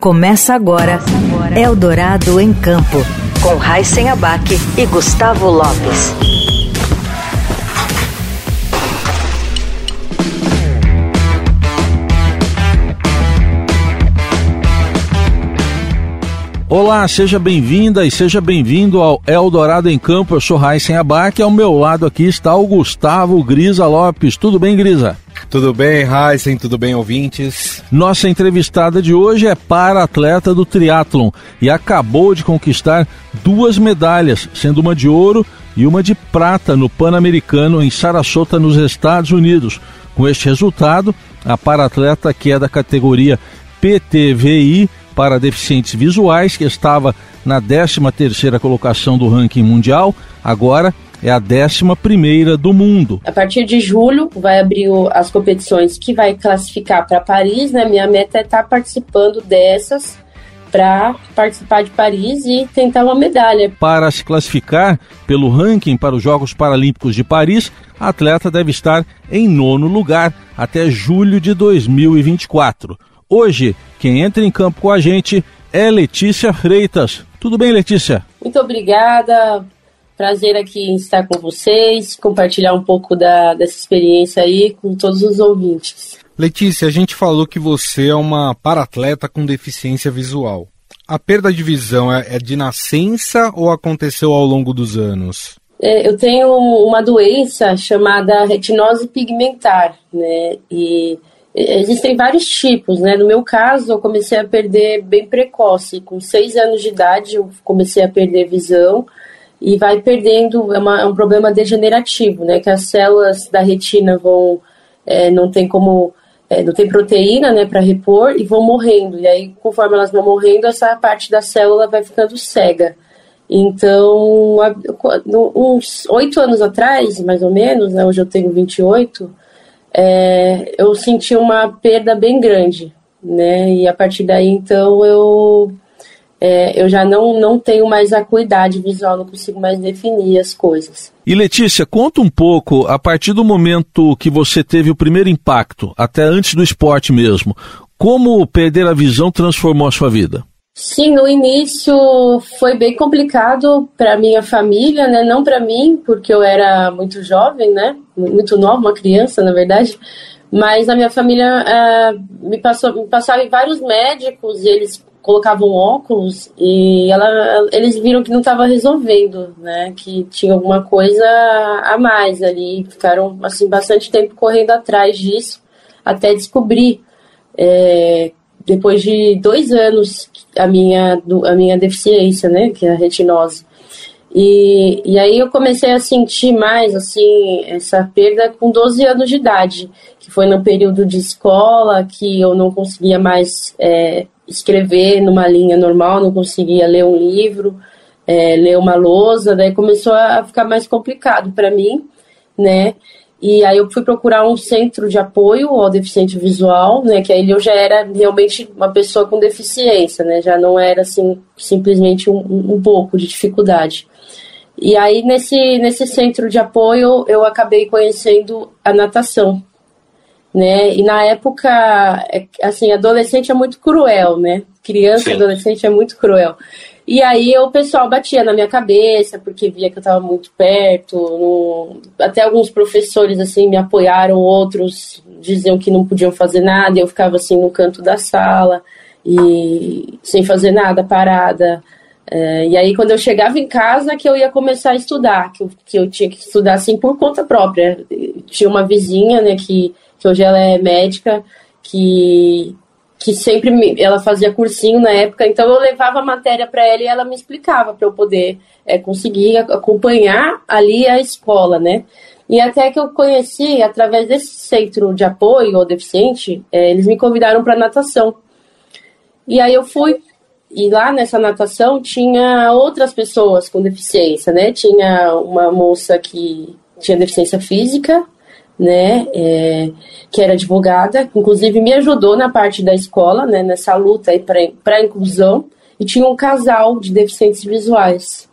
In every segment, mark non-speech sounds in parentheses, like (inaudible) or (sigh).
Começa agora Eldorado em Campo, com Raíssen Abac e Gustavo Lopes. Olá, seja bem-vinda e seja bem-vindo ao Eldorado em Campo. Eu sou Raíssen Abac e ao meu lado aqui está o Gustavo Grisa Lopes. Tudo bem, Grisa? Tudo bem, Heisen? Tudo bem, ouvintes? Nossa entrevistada de hoje é para-atleta do triatlon e acabou de conquistar duas medalhas, sendo uma de ouro e uma de prata no Pan-Americano em Sarasota, nos Estados Unidos. Com este resultado, a para-atleta que é da categoria PTVI para deficientes visuais, que estava na 13ª colocação do ranking mundial, agora é a 11 do mundo. A partir de julho vai abrir as competições que vai classificar para Paris, né? Minha meta é estar tá participando dessas para participar de Paris e tentar uma medalha. Para se classificar pelo ranking para os Jogos Paralímpicos de Paris, a atleta deve estar em nono lugar até julho de 2024. Hoje, quem entra em campo com a gente é Letícia Freitas. Tudo bem, Letícia? Muito obrigada. Prazer aqui estar com vocês, compartilhar um pouco da, dessa experiência aí com todos os ouvintes. Letícia, a gente falou que você é uma paratleta com deficiência visual. A perda de visão é, é de nascença ou aconteceu ao longo dos anos? É, eu tenho uma doença chamada retinose pigmentar, né? E existem vários tipos, né? No meu caso, eu comecei a perder bem precoce, com seis anos de idade eu comecei a perder visão e vai perdendo, é, uma, é um problema degenerativo, né? Que as células da retina vão, é, não tem como, é, não tem proteína, né, para repor e vão morrendo. E aí, conforme elas vão morrendo, essa parte da célula vai ficando cega. Então, uns oito anos atrás, mais ou menos, né, hoje eu tenho 28, é, eu senti uma perda bem grande, né? E a partir daí, então, eu é, eu já não, não tenho mais acuidade visual, não consigo mais definir as coisas. E Letícia, conta um pouco, a partir do momento que você teve o primeiro impacto, até antes do esporte mesmo, como perder a visão transformou a sua vida? Sim, no início foi bem complicado para minha família, né? Não para mim, porque eu era muito jovem, né? Muito nova, uma criança, na verdade. Mas a minha família é, me, passou, me passava em vários médicos e eles colocavam óculos e ela, eles viram que não estava resolvendo, né? Que tinha alguma coisa a mais ali. Ficaram assim bastante tempo correndo atrás disso até descobrir é, depois de dois anos a minha a minha deficiência, né? Que é a retinose. E, e aí eu comecei a sentir mais assim essa perda com 12 anos de idade, que foi no período de escola que eu não conseguia mais é, escrever numa linha normal, não conseguia ler um livro, é, ler uma lousa, daí começou a ficar mais complicado para mim, né? E aí eu fui procurar um centro de apoio ao deficiente visual, né? Que aí eu já era realmente uma pessoa com deficiência, né? Já não era assim simplesmente um, um pouco de dificuldade. E aí nesse nesse centro de apoio eu acabei conhecendo a natação, né? E na época, é, assim, adolescente é muito cruel, né? Criança e adolescente é muito cruel. E aí o pessoal batia na minha cabeça, porque via que eu estava muito perto. No... Até alguns professores, assim, me apoiaram, outros diziam que não podiam fazer nada, e eu ficava, assim, no canto da sala, e sem fazer nada, parada. É, e aí, quando eu chegava em casa, que eu ia começar a estudar, que eu, que eu tinha que estudar, assim, por conta própria. Tinha uma vizinha, né, que que hoje ela é médica, que, que sempre me, ela fazia cursinho na época, então eu levava a matéria para ela e ela me explicava para eu poder é, conseguir acompanhar ali a escola, né? E até que eu conheci, através desse centro de apoio ao deficiente, é, eles me convidaram para natação. E aí eu fui, e lá nessa natação tinha outras pessoas com deficiência, né? Tinha uma moça que tinha deficiência física, né, é, que era advogada, inclusive me ajudou na parte da escola, né, nessa luta para a inclusão, e tinha um casal de deficientes visuais.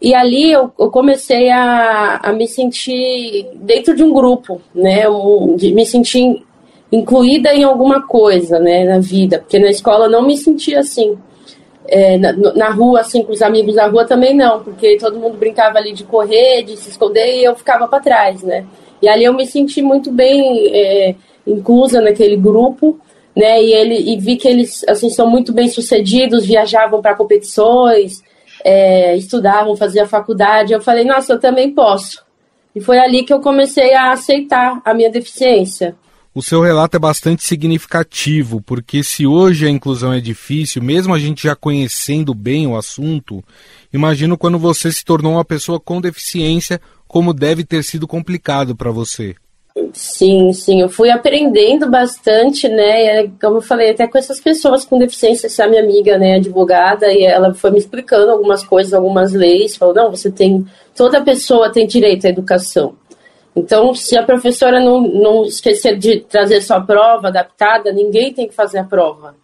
E ali eu, eu comecei a, a, me sentir dentro de um grupo, né, um, de, me sentir incluída em alguma coisa, né, na vida, porque na escola não me sentia assim. É, na, na, rua, assim, com os amigos da rua também não, porque todo mundo brincava ali de correr, de se esconder e eu ficava para trás, né. E ali eu me senti muito bem é, inclusa naquele grupo, né, e, ele, e vi que eles, assim, são muito bem sucedidos, viajavam para competições, é, estudavam, faziam faculdade. Eu falei, nossa, eu também posso. E foi ali que eu comecei a aceitar a minha deficiência. O seu relato é bastante significativo, porque se hoje a inclusão é difícil, mesmo a gente já conhecendo bem o assunto, imagino quando você se tornou uma pessoa com deficiência, como deve ter sido complicado para você. Sim, sim, eu fui aprendendo bastante, né? Como eu falei, até com essas pessoas com deficiência, essa minha amiga, né, advogada, e ela foi me explicando algumas coisas, algumas leis, falou: não, você tem, toda pessoa tem direito à educação. Então, se a professora não, não esquecer de trazer sua prova adaptada, ninguém tem que fazer a prova.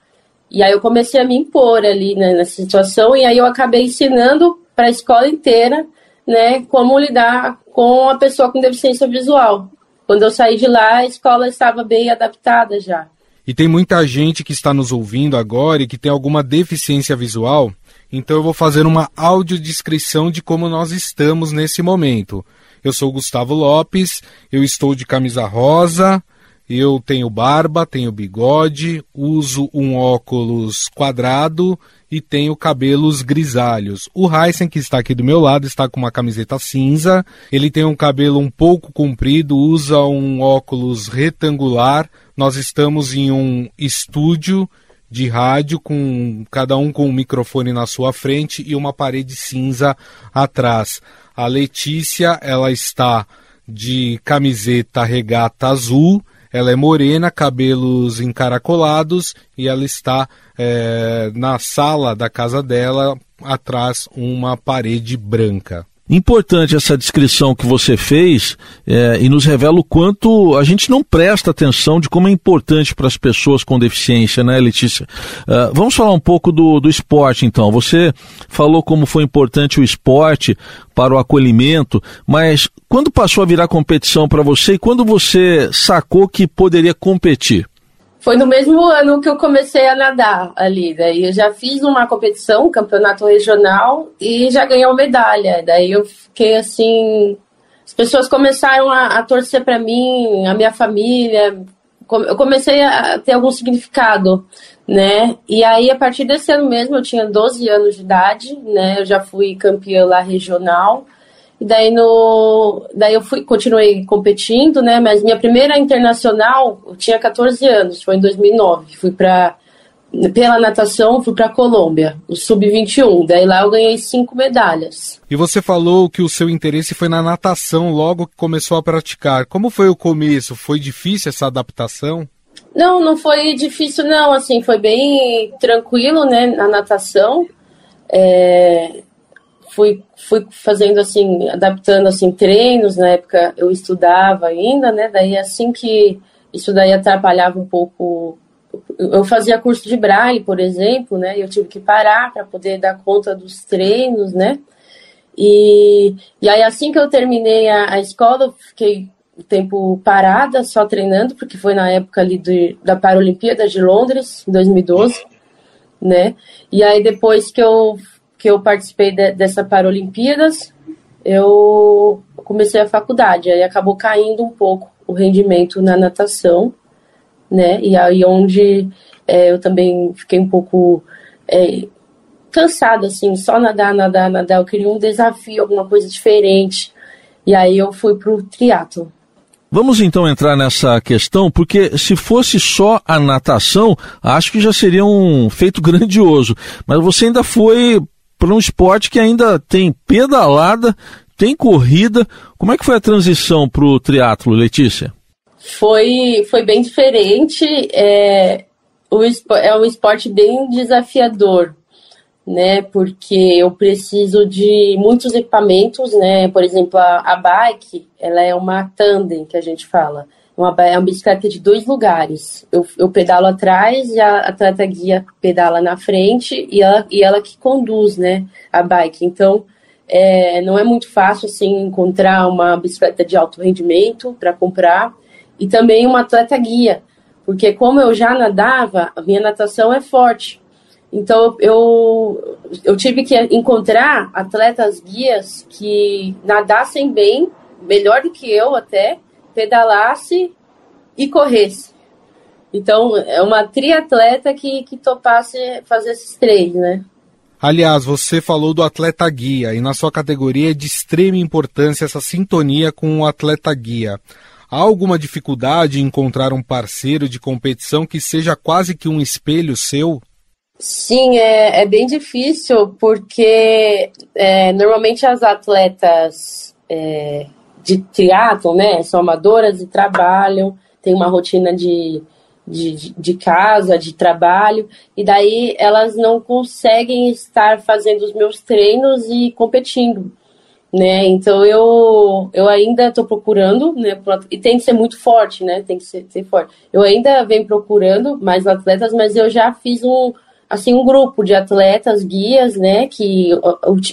E aí eu comecei a me impor ali né, nessa situação, e aí eu acabei ensinando para a escola inteira né, como lidar com a pessoa com deficiência visual. Quando eu saí de lá, a escola estava bem adaptada já. E tem muita gente que está nos ouvindo agora e que tem alguma deficiência visual, então eu vou fazer uma audiodescrição de como nós estamos nesse momento. Eu sou Gustavo Lopes, eu estou de camisa rosa, eu tenho barba, tenho bigode, uso um óculos quadrado e tenho cabelos grisalhos. O Heisen, que está aqui do meu lado, está com uma camiseta cinza. Ele tem um cabelo um pouco comprido, usa um óculos retangular. Nós estamos em um estúdio de rádio com cada um com um microfone na sua frente e uma parede cinza atrás. A Letícia, ela está de camiseta regata azul ela é morena, cabelos encaracolados e ela está é, na sala da casa dela, atrás uma parede branca. Importante essa descrição que você fez é, e nos revela o quanto a gente não presta atenção de como é importante para as pessoas com deficiência, né, Letícia? Uh, vamos falar um pouco do, do esporte, então. Você falou como foi importante o esporte para o acolhimento, mas quando passou a virar competição para você e quando você sacou que poderia competir? Foi no mesmo ano que eu comecei a nadar ali. Daí eu já fiz uma competição, um campeonato regional, e já ganhei uma medalha. Daí eu fiquei assim. As pessoas começaram a, a torcer para mim, a minha família. Eu comecei a ter algum significado, né? E aí, a partir desse ano mesmo, eu tinha 12 anos de idade, né? Eu já fui campeã lá regional. E daí no, daí eu fui, continuei competindo, né? Mas minha primeira internacional, eu tinha 14 anos, foi em 2009. Fui para pela natação, fui para a Colômbia, o sub-21. Daí lá eu ganhei cinco medalhas. E você falou que o seu interesse foi na natação logo que começou a praticar. Como foi o começo? Foi difícil essa adaptação? Não, não foi difícil não, assim, foi bem tranquilo, né, na natação. É, fui, fui fazendo assim, adaptando assim treinos, na época eu estudava ainda, né? Daí assim que isso daí atrapalhava um pouco eu fazia curso de braille, por exemplo, né? Eu tive que parar para poder dar conta dos treinos, né? E, e aí assim que eu terminei a, a escola, eu fiquei o tempo parada, só treinando, porque foi na época ali do, da Paralimpíada de Londres, em 2012, né? E aí depois que eu que eu participei de, dessa Paralimpíadas, eu comecei a faculdade, aí acabou caindo um pouco o rendimento na natação, né? E aí onde é, eu também fiquei um pouco é, cansada, assim, só nadar, nadar, nadar. Eu queria um desafio, alguma coisa diferente. E aí eu fui pro triatlo. Vamos então entrar nessa questão, porque se fosse só a natação, acho que já seria um feito (laughs) grandioso. Mas você ainda foi para um esporte que ainda tem pedalada, tem corrida. Como é que foi a transição para o triatlo, Letícia? Foi, foi bem diferente. É, o, é um esporte bem desafiador, né? Porque eu preciso de muitos equipamentos, né? Por exemplo, a, a bike, ela é uma tandem que a gente fala uma, é uma bicicleta de dois lugares. Eu, eu pedalo atrás e a atleta guia pedala na frente e ela, e ela que conduz, né, a bike. Então, é, não é muito fácil, assim, encontrar uma bicicleta de alto rendimento para comprar e também uma atleta guia, porque como eu já nadava, a minha natação é forte. Então eu, eu tive que encontrar atletas guias que nadassem bem, melhor do que eu até, pedalasse e corresse. Então é uma triatleta que, que topasse fazer esses três, né? Aliás, você falou do atleta guia e na sua categoria é de extrema importância essa sintonia com o atleta guia. Há alguma dificuldade em encontrar um parceiro de competição que seja quase que um espelho seu? Sim, é, é bem difícil, porque é, normalmente as atletas é, de triatlon, né, são amadoras e trabalham, tem uma rotina de, de, de casa, de trabalho, e daí elas não conseguem estar fazendo os meus treinos e competindo. Né? Então eu, eu ainda estou procurando, né? E tem que ser muito forte, né? Tem que ser, ser forte. Eu ainda venho procurando mais atletas, mas eu já fiz um, assim um grupo de atletas guias, né? Que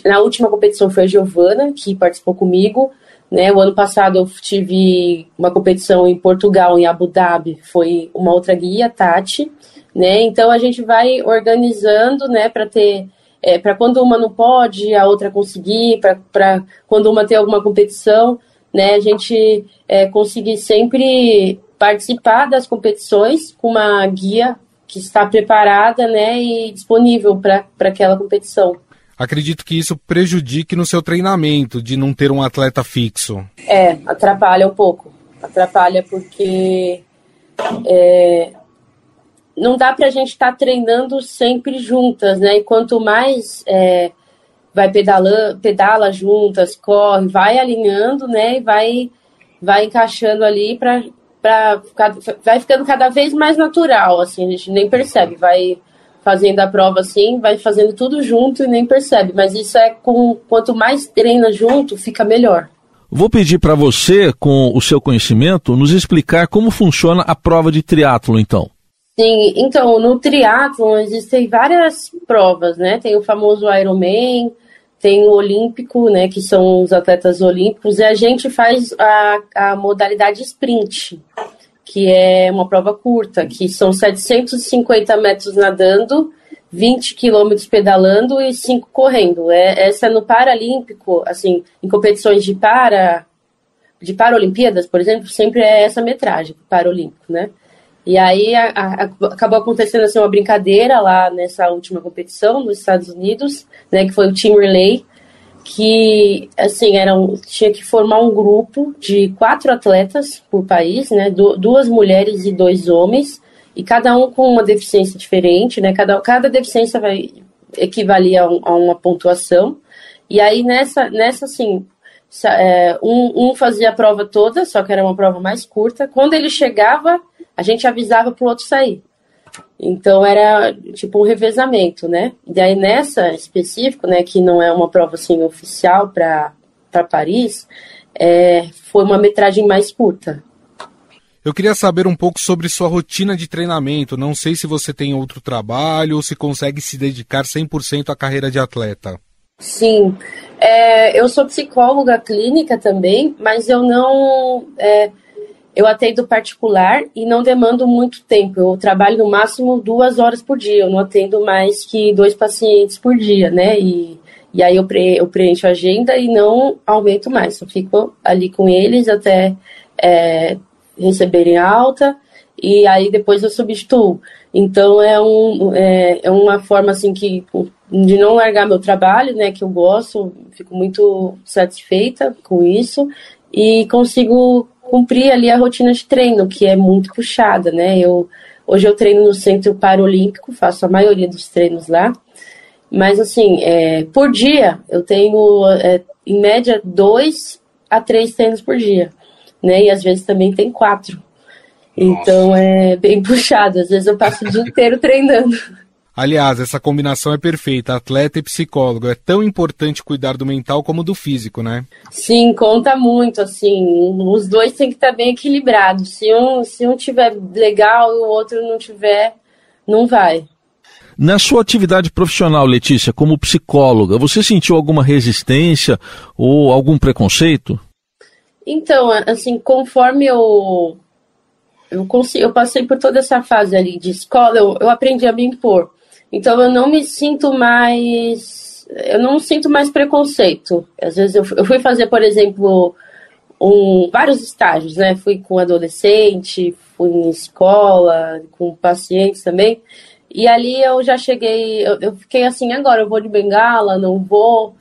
na última competição foi a Giovana que participou comigo, né? O ano passado eu tive uma competição em Portugal, em Abu Dhabi, foi uma outra guia, Tati, né? Então a gente vai organizando, né? Para ter é, para quando uma não pode, a outra conseguir, para quando uma tem alguma competição, né? A gente é, conseguir sempre participar das competições com uma guia que está preparada né, e disponível para aquela competição. Acredito que isso prejudique no seu treinamento, de não ter um atleta fixo. É, atrapalha um pouco. Atrapalha porque é, não dá para a gente estar tá treinando sempre juntas, né? E quanto mais é, vai pedalando, pedala juntas, corre, vai alinhando, né? E vai, vai encaixando ali para vai ficando cada vez mais natural, assim, a gente nem percebe, vai fazendo a prova assim, vai fazendo tudo junto e nem percebe, mas isso é com quanto mais treina junto, fica melhor. Vou pedir para você, com o seu conhecimento, nos explicar como funciona a prova de triatlo, então. Sim, então no triatlo existem várias provas, né? Tem o famoso Ironman, tem o olímpico, né, que são os atletas olímpicos, e a gente faz a, a modalidade sprint, que é uma prova curta, que são 750 metros nadando, 20 quilômetros pedalando e 5 correndo. É, essa é no Paralímpico, assim, em competições de para de Paralimpíadas, por exemplo, sempre é essa metragem, Paralímpico, né? E aí a, a, acabou acontecendo assim, uma brincadeira lá nessa última competição nos Estados Unidos, né, que foi o Team Relay, que assim eram tinha que formar um grupo de quatro atletas por país, né, duas mulheres e dois homens, e cada um com uma deficiência diferente, né, cada, cada deficiência vai equivalia a, um, a uma pontuação. E aí nessa nessa assim é, um, um fazia a prova toda, só que era uma prova mais curta. Quando ele chegava a gente avisava para o outro sair. Então era tipo um revezamento, né? E aí nessa específico, né, que não é uma prova assim oficial para Paris, é, foi uma metragem mais curta. Eu queria saber um pouco sobre sua rotina de treinamento. Não sei se você tem outro trabalho ou se consegue se dedicar 100% à carreira de atleta. Sim, é, eu sou psicóloga clínica também, mas eu não. É, eu atendo particular e não demando muito tempo. Eu trabalho no máximo duas horas por dia. Eu não atendo mais que dois pacientes por dia, né? E, e aí eu, pre, eu preencho a agenda e não aumento mais. Eu fico ali com eles até é, receberem alta e aí depois eu substituo. Então é, um, é, é uma forma assim que de não largar meu trabalho, né? Que eu gosto, fico muito satisfeita com isso e consigo cumprir ali a rotina de treino, que é muito puxada, né? Eu, hoje eu treino no Centro Paralímpico, faço a maioria dos treinos lá. Mas, assim, é, por dia, eu tenho, é, em média, dois a três treinos por dia, né? E às vezes também tem quatro. Nossa. Então é bem (laughs) puxado. Às vezes eu passo o dia inteiro treinando. Aliás, essa combinação é perfeita, atleta e psicólogo. É tão importante cuidar do mental como do físico, né? Sim, conta muito, assim. Os dois têm que estar bem equilibrados. Se um, se um tiver legal e o outro não tiver, não vai. Na sua atividade profissional, Letícia, como psicóloga, você sentiu alguma resistência ou algum preconceito? Então, assim, conforme eu eu, consigo, eu passei por toda essa fase ali de escola, eu, eu aprendi a me impor. Então eu não me sinto mais. Eu não sinto mais preconceito. Às vezes eu, fui fazer, por exemplo, um, vários estágios, né? Fui com adolescente, fui em escola, com pacientes também. E ali eu já cheguei, eu, eu fiquei assim, agora eu vou de bengala, não vou.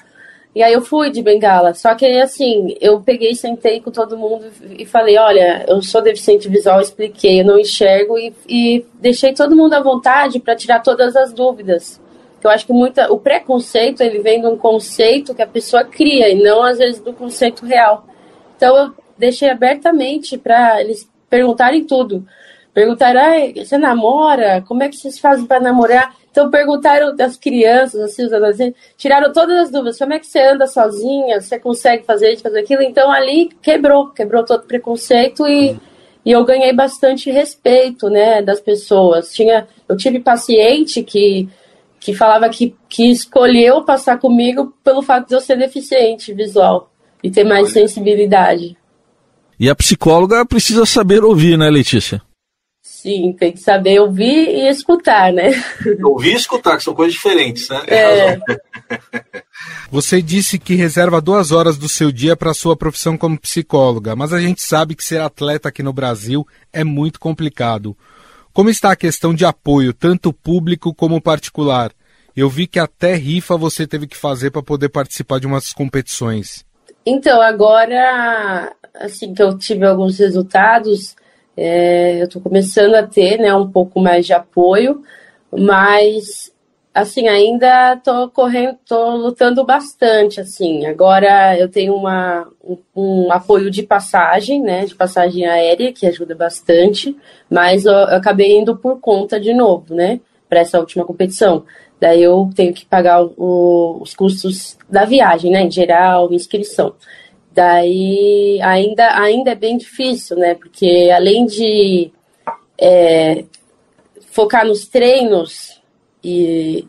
E aí eu fui de bengala. Só que assim, eu peguei, sentei com todo mundo e falei, olha, eu sou deficiente visual, expliquei, eu não enxergo e, e deixei todo mundo à vontade para tirar todas as dúvidas. Eu acho que muita, o preconceito ele vem de um conceito que a pessoa cria e não às vezes do conceito real. Então eu deixei abertamente para eles perguntarem tudo. Perguntaram, ah, você namora? Como é que vocês fazem para namorar? Então perguntaram das crianças, assim, os adolescentes, tiraram todas as dúvidas. Como é que você anda sozinha? Você consegue fazer isso, fazer aquilo? Então ali quebrou, quebrou todo o preconceito e, e eu ganhei bastante respeito, né, das pessoas. Tinha, eu tive paciente que que falava que, que escolheu passar comigo pelo fato de eu ser deficiente visual e ter mais sensibilidade. E a psicóloga precisa saber ouvir, né, Letícia? Sim, tem que saber ouvir e escutar, né? (laughs) Ouvir e escutar, que são coisas diferentes, né? É. (laughs) Você disse que reserva duas horas do seu dia para a sua profissão como psicóloga, mas a gente sabe que ser atleta aqui no Brasil é muito complicado. Como está a questão de apoio, tanto público como particular? Eu vi que até rifa você teve que fazer para poder participar de umas competições. Então, agora, assim que eu tive alguns resultados, é, eu estou começando a ter né, um pouco mais de apoio, mas assim, ainda estou correndo, tô lutando bastante, assim. Agora eu tenho uma, um, um, apoio de passagem, né? De passagem aérea, que ajuda bastante, mas eu, eu acabei indo por conta de novo, né? Para essa última competição. Daí eu tenho que pagar o, os custos da viagem, né? Em geral, inscrição. Daí ainda, ainda é bem difícil, né? Porque além de é, focar nos treinos e,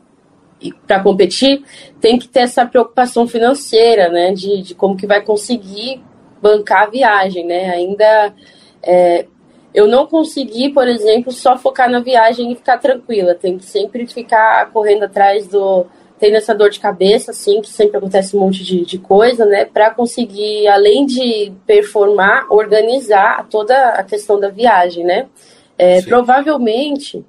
e para competir, tem que ter essa preocupação financeira, né? De, de como que vai conseguir bancar a viagem, né? Ainda é, eu não consegui, por exemplo, só focar na viagem e ficar tranquila. Tem que sempre ficar correndo atrás do tendo essa dor de cabeça, assim, que sempre acontece um monte de, de coisa, né, para conseguir, além de performar, organizar toda a questão da viagem, né. É, provavelmente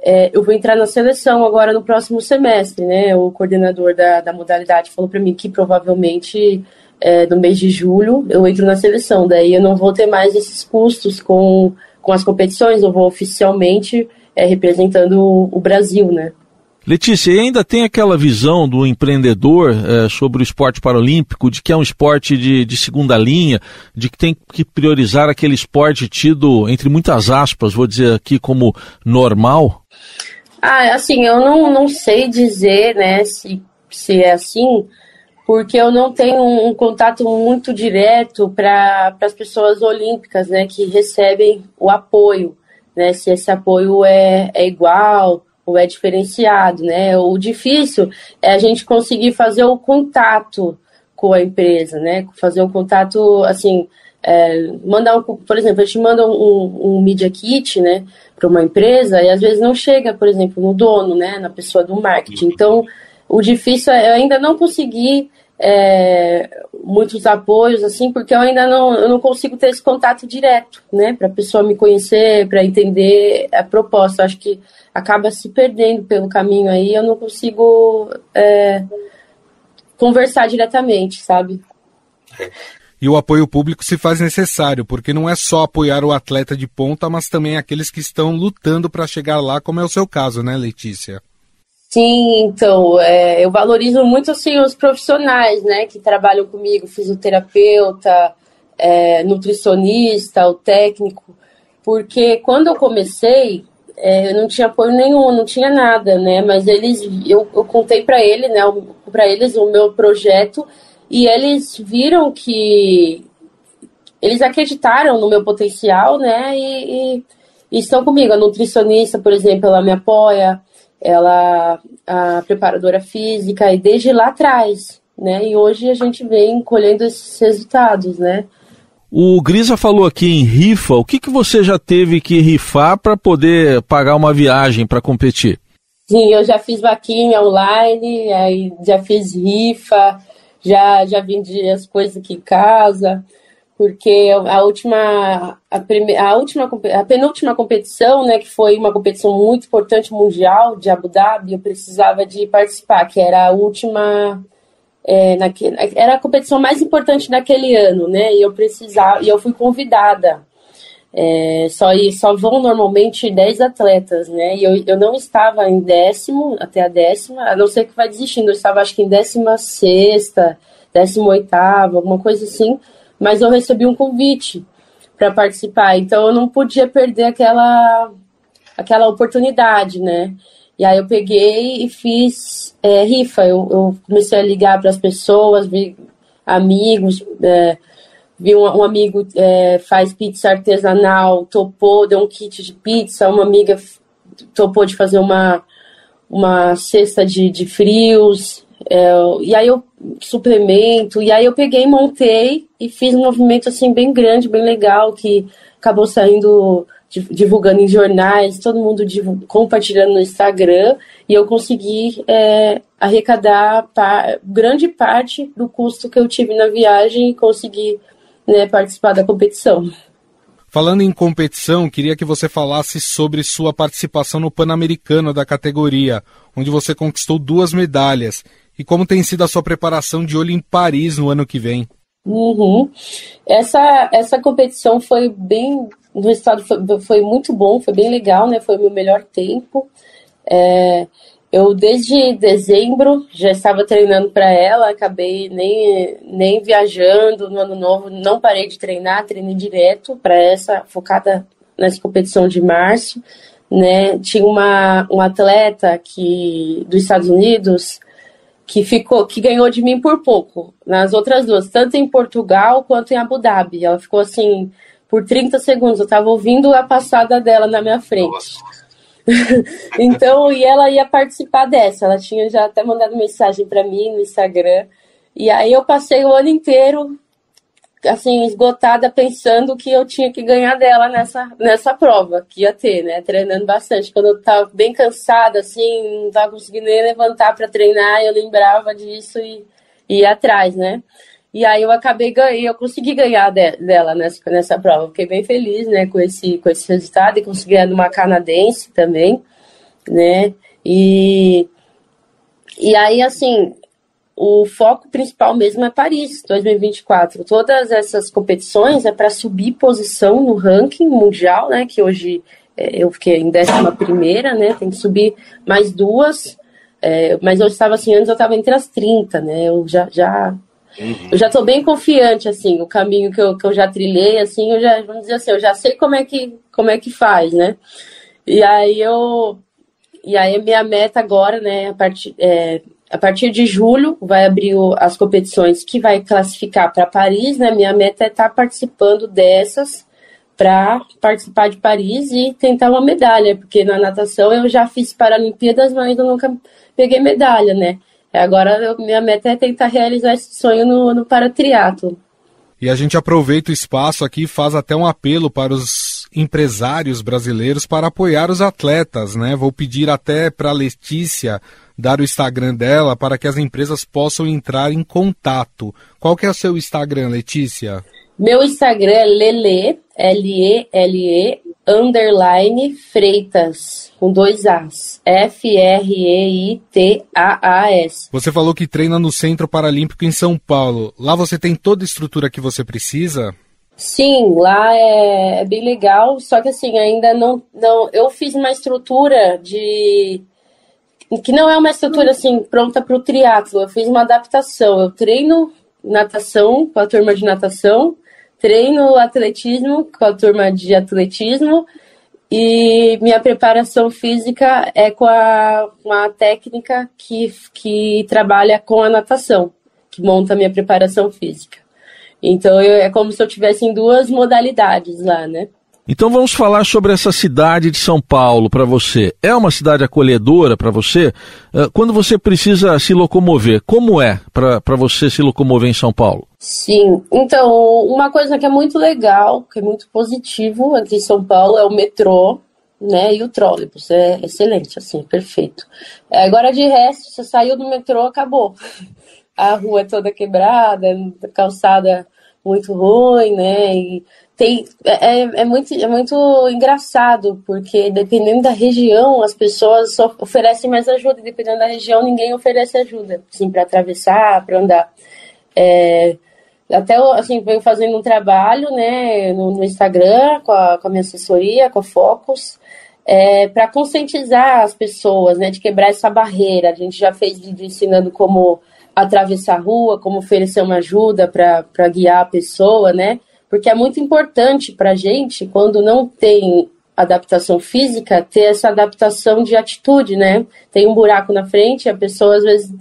é, eu vou entrar na seleção agora no próximo semestre, né. O coordenador da, da modalidade falou para mim que provavelmente é, no mês de julho eu entro na seleção, daí eu não vou ter mais esses custos com, com as competições, eu vou oficialmente é, representando o, o Brasil, né. Letícia, ainda tem aquela visão do empreendedor é, sobre o esporte paralímpico, de que é um esporte de, de, segunda linha, de que tem que priorizar aquele esporte tido, entre muitas aspas, vou dizer aqui, como normal? Ah, assim, eu não, não sei dizer, né, se, se é assim, porque eu não tenho um, um contato muito direto para as pessoas olímpicas, né, que recebem o apoio, né, se esse apoio é, é igual é diferenciado, né? O difícil é a gente conseguir fazer o contato com a empresa, né? Fazer um contato, assim, é, mandar um, por exemplo, a gente manda um, um media kit, né, para uma empresa e às vezes não chega, por exemplo, no dono, né, na pessoa do marketing. Então, o difícil é eu ainda não conseguir é, muitos apoios, assim, porque eu ainda não, eu não consigo ter esse contato direto, né, para a pessoa me conhecer, para entender a proposta. Eu acho que acaba se perdendo pelo caminho aí, eu não consigo é, conversar diretamente, sabe? E o apoio público se faz necessário, porque não é só apoiar o atleta de ponta, mas também aqueles que estão lutando para chegar lá, como é o seu caso, né, Letícia? Sim, então, é, eu valorizo muito assim, os profissionais né, que trabalham comigo, fisioterapeuta, é, nutricionista, o técnico, porque quando eu comecei, é, eu não tinha apoio nenhum, não tinha nada, né? Mas eles, eu, eu contei para ele, né, para eles o meu projeto e eles viram que eles acreditaram no meu potencial, né? E, e, e estão comigo. A nutricionista, por exemplo, ela me apoia, ela a preparadora física e desde lá atrás, né? E hoje a gente vem colhendo esses resultados, né? O Grisa falou aqui em rifa. O que, que você já teve que rifar para poder pagar uma viagem para competir? Sim, eu já fiz vaquinha online, aí já fiz rifa, já, já vendi as coisas aqui em casa, porque a última, a, prime, a última, a penúltima competição, né, que foi uma competição muito importante mundial de Abu Dhabi, eu precisava de participar, que era a última é, naquele, era a competição mais importante daquele ano, né? E eu precisava, e eu fui convidada. É, só, só vão normalmente 10 atletas, né? E eu, eu não estava em décimo, até a décima, a não ser que vai desistindo, eu estava acho que em décima sexta, décima oitava, alguma coisa assim, mas eu recebi um convite para participar, então eu não podia perder aquela, aquela oportunidade, né? E aí eu peguei e fiz é, rifa. Eu, eu, comecei a ligar para as pessoas, vi amigos, é, vi um, um amigo é, faz pizza artesanal, topou, deu um kit de pizza, uma amiga topou de fazer uma, uma cesta de, de frios, é, e aí eu suplemento, e aí eu peguei, montei e fiz um movimento assim bem grande, bem legal, que acabou saindo divulgando em jornais, todo mundo compartilhando no Instagram, e eu consegui é, arrecadar grande parte do custo que eu tive na viagem e consegui né, participar da competição. Falando em competição, queria que você falasse sobre sua participação no Pan-Americano da categoria, onde você conquistou duas medalhas, e como tem sido a sua preparação de olho em Paris no ano que vem. Uhum. Essa, essa competição foi bem o resultado foi, foi, muito bom, foi bem legal, né? Foi o meu melhor tempo. É, eu, desde dezembro, já estava treinando para ela, acabei nem, nem viajando no ano novo, não parei de treinar, treinei direto para essa, focada nessa competição de março. Né? Tinha uma, um atleta que, dos Estados Unidos que ficou que ganhou de mim por pouco nas outras duas, tanto em Portugal quanto em Abu Dhabi. Ela ficou assim por 30 segundos. Eu estava ouvindo a passada dela na minha frente. (laughs) então, e ela ia participar dessa. Ela tinha já até mandado mensagem para mim no Instagram. E aí eu passei o ano inteiro assim esgotada pensando que eu tinha que ganhar dela nessa nessa prova que ia ter, né? Treinando bastante. Quando eu tava bem cansada assim, não tava conseguindo nem levantar para treinar, eu lembrava disso e, e ia atrás, né? E aí eu acabei ganhando, eu consegui ganhar de, dela nessa, nessa prova. Fiquei bem feliz, né, com esse, com esse resultado e consegui ganhar uma canadense também, né? E, e aí, assim, o foco principal mesmo é Paris 2024. Todas essas competições é para subir posição no ranking mundial, né? Que hoje é, eu fiquei em décima primeira, né? Tem que subir mais duas. É, mas eu estava assim, antes eu estava entre as 30, né? Eu já, já Uhum. Eu já estou bem confiante, assim, o caminho que eu, que eu já trilhei, assim, eu já, vamos dizer assim, eu já sei como é que, como é que faz, né? E aí eu, e aí a minha meta agora, né, a partir, é, a partir de julho vai abrir as competições que vai classificar para Paris, né? Minha meta é estar tá participando dessas para participar de Paris e tentar uma medalha, porque na natação eu já fiz Paralimpíadas, mas eu nunca peguei medalha, né? Agora minha meta é tentar realizar esse sonho no, no paratriato. E a gente aproveita o espaço aqui e faz até um apelo para os empresários brasileiros para apoiar os atletas, né? Vou pedir até para Letícia dar o Instagram dela para que as empresas possam entrar em contato. Qual que é o seu Instagram, Letícia? Meu Instagram é Lele, L-E-L-E, underline Freitas, com dois As. F-R-E-I-T-A-A-S. Você falou que treina no Centro Paralímpico em São Paulo. Lá você tem toda a estrutura que você precisa? Sim, lá é, é bem legal, só que assim, ainda não, não. Eu fiz uma estrutura de. Que não é uma estrutura assim pronta para o triatlo. Eu fiz uma adaptação. Eu treino natação com a turma de natação treino atletismo com a turma de atletismo e minha preparação física é com a, com a técnica que, que trabalha com a natação, que monta a minha preparação física. Então eu, é como se eu tivesse em duas modalidades lá, né? Então vamos falar sobre essa cidade de São Paulo para você. É uma cidade acolhedora para você? Eh, quando você precisa se locomover, como é para você se locomover em São Paulo? Sim, então uma coisa que é muito legal, que é muito positivo aqui em São Paulo é o metrô, né? E o trólebus é excelente, assim, perfeito. É, agora de resto, você saiu do metrô, acabou. (laughs) A rua é toda quebrada, calçada muito ruim, né? E tem, é, é, é, muito, é muito engraçado, porque dependendo da região, as pessoas só oferecem mais ajuda, dependendo da região, ninguém oferece ajuda, assim, para atravessar, para andar. É, até, assim, venho fazendo um trabalho, né, no, no Instagram, com a, com a minha assessoria, com a Focus, é, para conscientizar as pessoas, né, de quebrar essa barreira. A gente já fez vídeo ensinando como atravessar a rua, como oferecer uma ajuda para guiar a pessoa, né, porque é muito importante para a gente, quando não tem adaptação física, ter essa adaptação de atitude, né? Tem um buraco na frente, a pessoa às vezes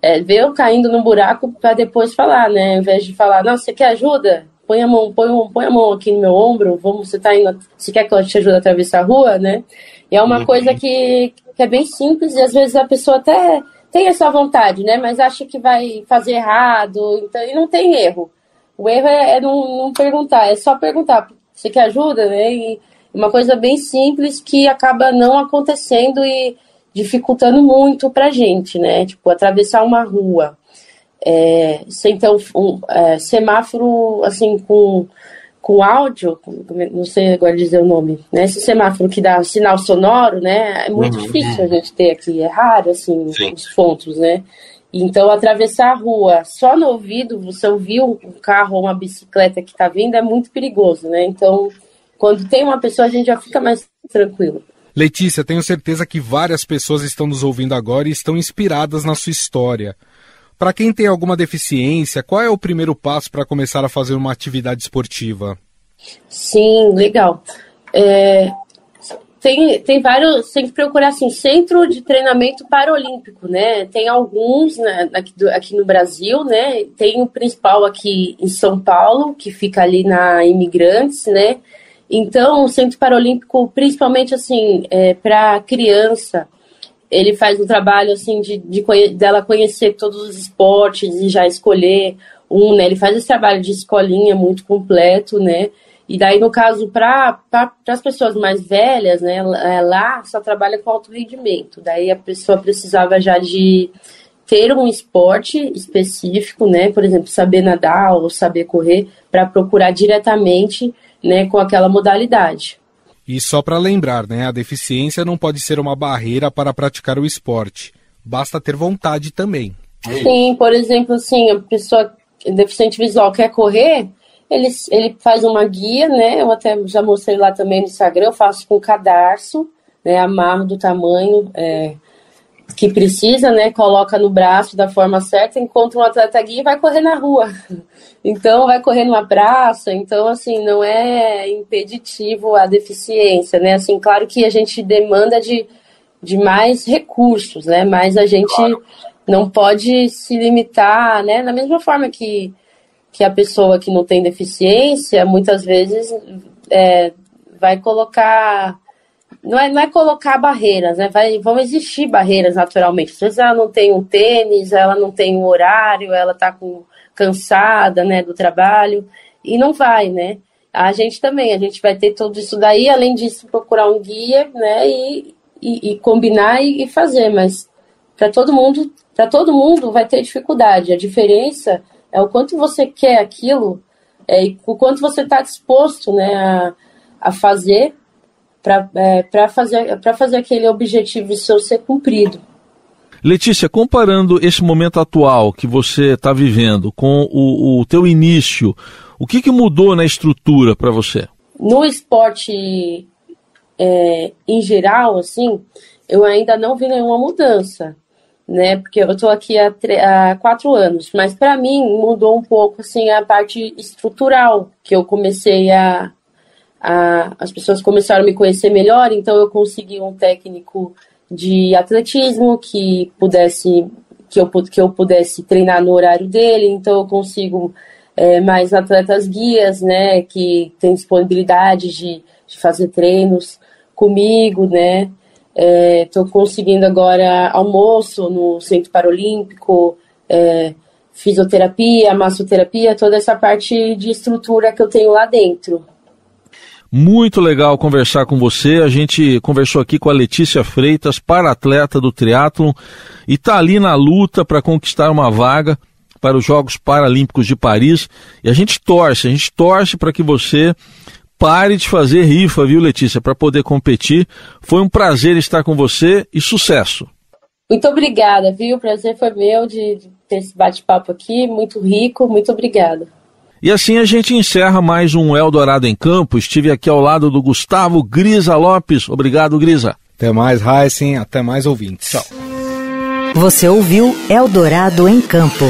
é, vê eu caindo no buraco para depois falar, né? Ao invés de falar, não, você quer ajuda? Põe a mão, põe, põe a mão aqui no meu ombro, vamos, você tá indo, você quer que eu te ajude a atravessar a rua, né? E é uma uhum. coisa que, que é bem simples e às vezes a pessoa até tem essa vontade, né? Mas acha que vai fazer errado, então, e não tem erro. O erro é, é não, não, perguntar, é só perguntar. Você quer ajuda, né? E uma coisa bem simples que acaba não acontecendo e dificultando muito pra gente, né? Tipo, atravessar uma rua. É, sem ter um, um é, semáforo, assim, com, com áudio, não sei agora dizer o nome, né? Esse semáforo que dá sinal sonoro, né? É muito uhum. difícil a gente ter aqui, é raro, assim, Sim. os pontos, né? Então, atravessar a rua só no ouvido, você ouviu um carro ou uma bicicleta que está vindo, é muito perigoso, né? Então, quando tem uma pessoa, a gente já fica mais tranquilo. Letícia, tenho certeza que várias pessoas estão nos ouvindo agora e estão inspiradas na sua história. Para quem tem alguma deficiência, qual é o primeiro passo para começar a fazer uma atividade esportiva? Sim, legal. É, tem, tem vários, tem que procurar assim, centro de treinamento paralímpico, né? Tem alguns né, aqui, do, aqui no Brasil, né? Tem o principal aqui em São Paulo, que fica ali na Imigrantes, né? Então, o Centro Paralímpico, principalmente assim, é, para criança, ele faz um trabalho assim de, de dela conhecer todos os esportes e já escolher um, né? Ele faz esse trabalho de escolinha muito completo, né? E daí, no caso, para as pessoas mais velhas, né, é, lá só trabalha com alto rendimento. Daí a pessoa precisava já de ter um esporte específico, né, por exemplo, saber nadar ou saber correr, para procurar diretamente né, com aquela modalidade. E só para lembrar, né, a deficiência não pode ser uma barreira para praticar o esporte. Basta ter vontade também. Sim, por exemplo, assim, a pessoa deficiente visual quer correr, ele, ele faz uma guia, né? Eu até já mostrei lá também no Instagram, eu faço com cadarço, né? Amarro do tamanho é, que precisa, né? Coloca no braço da forma certa, encontra um atleta guia e vai correr na rua. (laughs) Então, vai correr numa praça. Então, assim, não é impeditivo a deficiência, né? Assim, claro que a gente demanda de, de mais recursos, né? Mas a gente claro. não pode se limitar, né? Da mesma forma que que a pessoa que não tem deficiência muitas vezes é, vai colocar não é, não é colocar barreiras, né? Vai, vão existir barreiras naturalmente. Às vezes ela não tem um tênis, ela não tem um horário, ela está com, cansada né, do trabalho, e não vai, né? A gente também, a gente vai ter tudo isso daí, além disso, procurar um guia, né? E, e, e combinar e, e fazer, mas para todo mundo, para todo mundo vai ter dificuldade. A diferença é o quanto você quer aquilo é, e o quanto você está disposto né, a, a fazer para é, fazer, fazer aquele objetivo seu ser cumprido. Letícia, comparando esse momento atual que você está vivendo com o, o teu início, o que, que mudou na estrutura para você? No esporte é, em geral, assim, eu ainda não vi nenhuma mudança né? Porque eu estou aqui há, há, quatro anos, mas para mim mudou um pouco assim a parte estrutural, que eu comecei a, a, as pessoas começaram a me conhecer melhor, então eu consegui um técnico de atletismo que pudesse que eu, que eu pudesse treinar no horário dele, então eu consigo é, mais atletas guias, né, que tem disponibilidade de de fazer treinos comigo, né? Estou é, conseguindo agora almoço no Centro Paralímpico, é, fisioterapia, massoterapia, toda essa parte de estrutura que eu tenho lá dentro. Muito legal conversar com você. A gente conversou aqui com a Letícia Freitas, para-atleta do triatlon, e está ali na luta para conquistar uma vaga para os Jogos Paralímpicos de Paris. E a gente torce, a gente torce para que você pare de fazer rifa, viu, Letícia, para poder competir. Foi um prazer estar com você e sucesso. Muito obrigada, viu? O prazer foi meu de, ter esse bate-papo aqui, muito rico, muito obrigada. E assim a gente encerra mais um Eldorado em Campo. Estive aqui ao lado do Gustavo Grisa Lopes. Obrigado, Grisa. Até mais, Heisen. Até mais ouvintes. Tchau. Você ouviu Eldorado em Campo.